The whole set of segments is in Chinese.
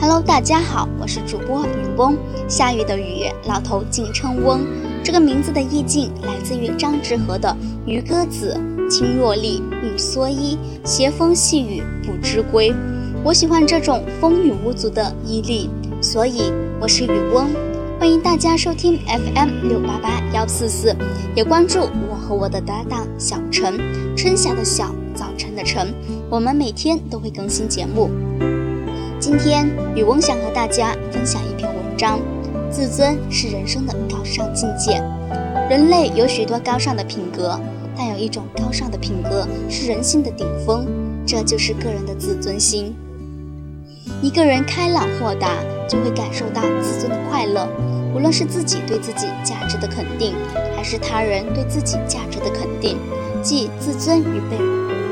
Hello，大家好，我是主播雨翁。下雨的雨，老头竟称翁。这个名字的意境来自于张志和的《渔歌子》：“青若笠，绿蓑衣，斜风细雨不知归。”我喜欢这种风雨无阻的毅力，所以我是雨翁。欢迎大家收听 FM 六八八幺四四，也关注我和我的搭档小陈，春夏的小，早晨的晨。我们每天都会更新节目。今天，雨翁想和大家分享一篇文章：自尊是人生的高尚境界。人类有许多高尚的品格，但有一种高尚的品格是人性的顶峰，这就是个人的自尊心。一个人开朗豁达，就会感受到自尊的快乐。无论是自己对自己价值的肯定，还是他人对自己价值的肯定，即自尊与被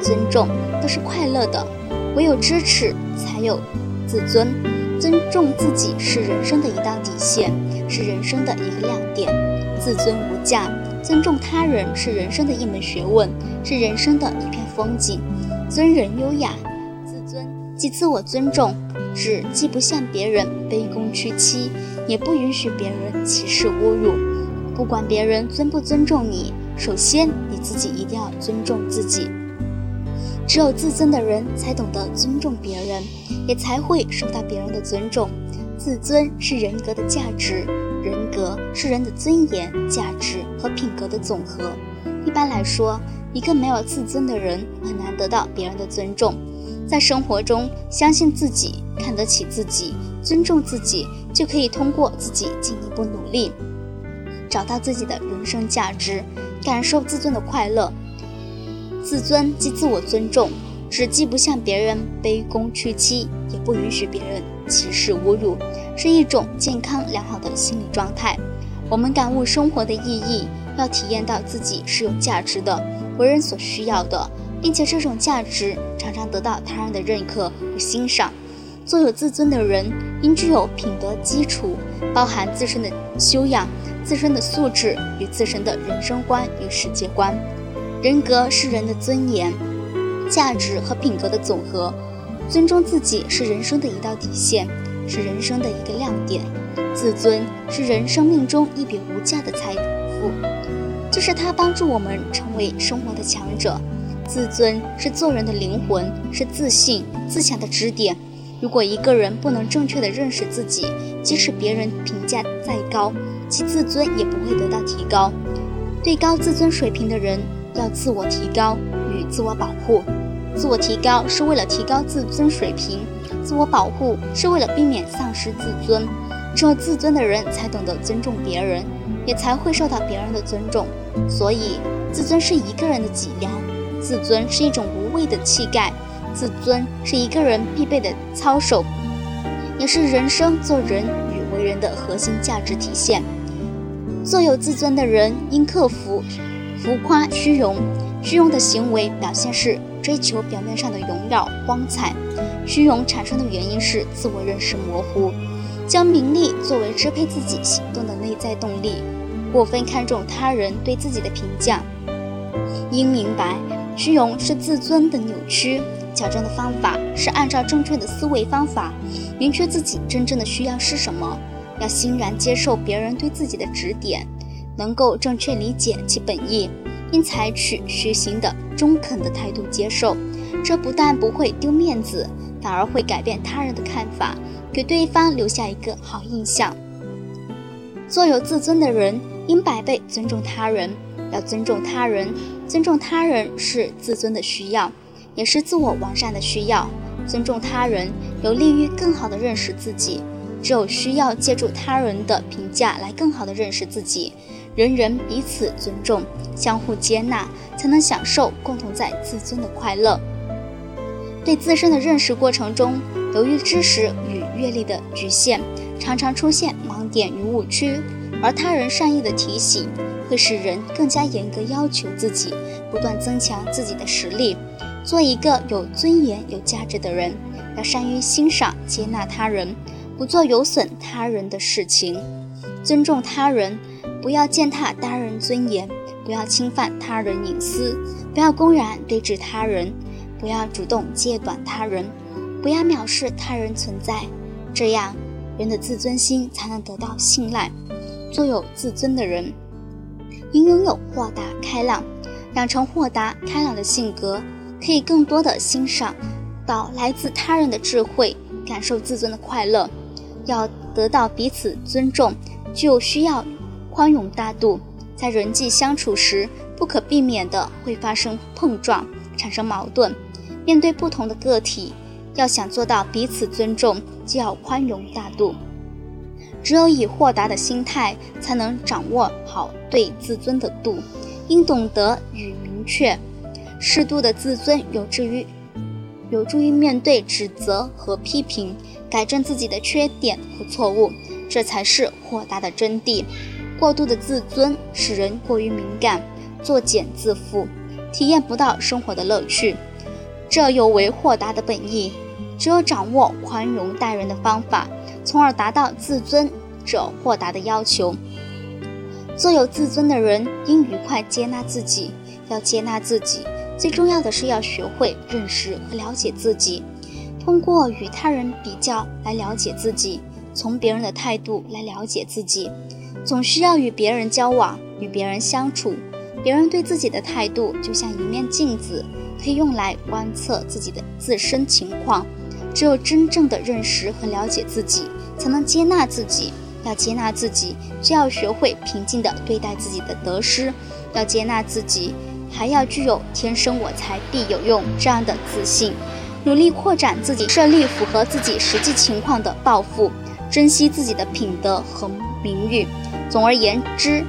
尊重都是快乐的。唯有支持，才有。自尊，尊重自己是人生的一道底线，是人生的一个亮点。自尊无价，尊重他人是人生的一门学问，是人生的一片风景。尊人优雅，自尊即自我尊重，指既不向别人卑躬屈膝，也不允许别人歧视侮辱。不管别人尊不尊重你，首先你自己一定要尊重自己。只有自尊的人才懂得尊重别人，也才会受到别人的尊重。自尊是人格的价值，人格是人的尊严、价值和品格的总和。一般来说，一个没有自尊的人很难得到别人的尊重。在生活中，相信自己、看得起自己、尊重自己，就可以通过自己进一步努力，找到自己的人生价值，感受自尊的快乐。自尊即自我尊重，指既不向别人卑躬屈膝，也不允许别人歧视侮辱，是一种健康良好的心理状态。我们感悟生活的意义，要体验到自己是有价值的，为人所需要的，并且这种价值常常得到他人的认可与欣赏。做有自尊的人，应具有品德基础，包含自身的修养、自身的素质与自身的人生观与世界观。人格是人的尊严、价值和品格的总和，尊重自己是人生的一道底线，是人生的一个亮点。自尊是人生命中一笔无价的财富，就是它帮助我们成为生活的强者。自尊是做人的灵魂，是自信、自强的支点。如果一个人不能正确的认识自己，即使别人评价再高，其自尊也不会得到提高。对高自尊水平的人。要自我提高与自我保护，自我提高是为了提高自尊水平，自我保护是为了避免丧失自尊。只有自尊的人才懂得尊重别人，也才会受到别人的尊重。所以，自尊是一个人的脊梁，自尊是一种无畏的气概，自尊是一个人必备的操守，也是人生做人与为人的核心价值体现。做有自尊的人，应克服。浮夸虚荣，虚荣的行为表现是追求表面上的荣耀光彩。虚荣产生的原因是自我认识模糊，将名利作为支配自己行动的内在动力，过分看重他人对自己的评价。应明白，虚荣是自尊的扭曲。矫正的方法是按照正确的思维方法，明确自己真正的需要是什么，要欣然接受别人对自己的指点。能够正确理解其本意，并采取虚心的、中肯的态度接受，这不但不会丢面子，反而会改变他人的看法，给对方留下一个好印象。做有自尊的人，应百倍尊重他人。要尊重他人，尊重他人是自尊的需要，也是自我完善的需要。尊重他人，有利于更好地认识自己。只有需要借助他人的评价来更好地认识自己。人人彼此尊重，相互接纳，才能享受共同在自尊的快乐。对自身的认识过程中，由于知识与阅历的局限，常常出现盲点与误区。而他人善意的提醒，会使人更加严格要求自己，不断增强自己的实力，做一个有尊严、有价值的人。要善于欣赏、接纳他人，不做有损他人的事情，尊重他人。不要践踏他人尊严，不要侵犯他人隐私，不要公然对峙他人，不要主动揭短他人，不要藐视他人存在。这样人的自尊心才能得到信赖。做有自尊的人，应拥有豁达开朗，养成豁达开朗的性格，可以更多的欣赏到来自他人的智慧，感受自尊的快乐。要得到彼此尊重，就需要宽容大度。在人际相处时，不可避免的会发生碰撞，产生矛盾。面对不同的个体，要想做到彼此尊重，就要宽容大度。只有以豁达的心态，才能掌握好对自尊的度。应懂得与明确，适度的自尊有助于有助于面对指责和批评，改正自己的缺点和错误，这才是豁达的真谛。过度的自尊使人过于敏感，作茧自缚，体验不到生活的乐趣，这有违豁达的本意。只有掌握宽容待人的方法，从而达到自尊者豁达的要求。做有自尊的人，应愉快接纳自己。要接纳自己，最重要的是要学会认识和了解自己。通过与他人比较来了解自己，从别人的态度来了解自己。总需要与别人交往，与别人相处。别人对自己的态度就像一面镜子，可以用来观测自己的自身情况。只有真正的认识和了解自己，才能接纳自己。要接纳自己，就要学会平静地对待自己的得失。要接纳自己，还要具有“天生我材必有用”这样的自信，努力扩展自己，设立符合自己实际情况的抱负，珍惜自己的品德和名誉。总而言之，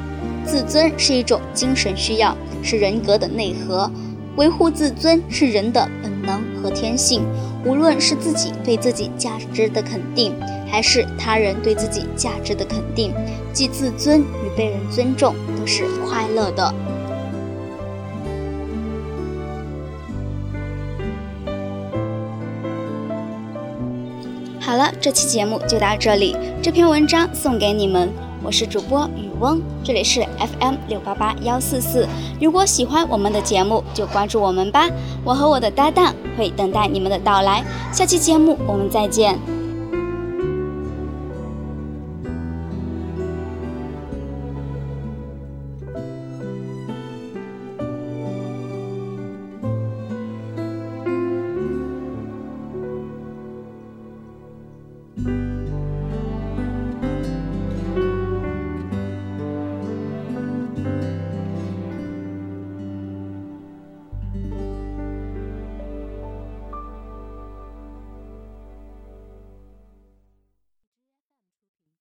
自尊是一种精神需要，是人格的内核。维护自尊是人的本能和天性。无论是自己对自己价值的肯定，还是他人对自己价值的肯定，既自尊与被人尊重都是快乐的。好了，这期节目就到这里，这篇文章送给你们。我是主播雨翁，这里是 FM 六八八幺四四。如果喜欢我们的节目，就关注我们吧。我和我的搭档会等待你们的到来。下期节目我们再见。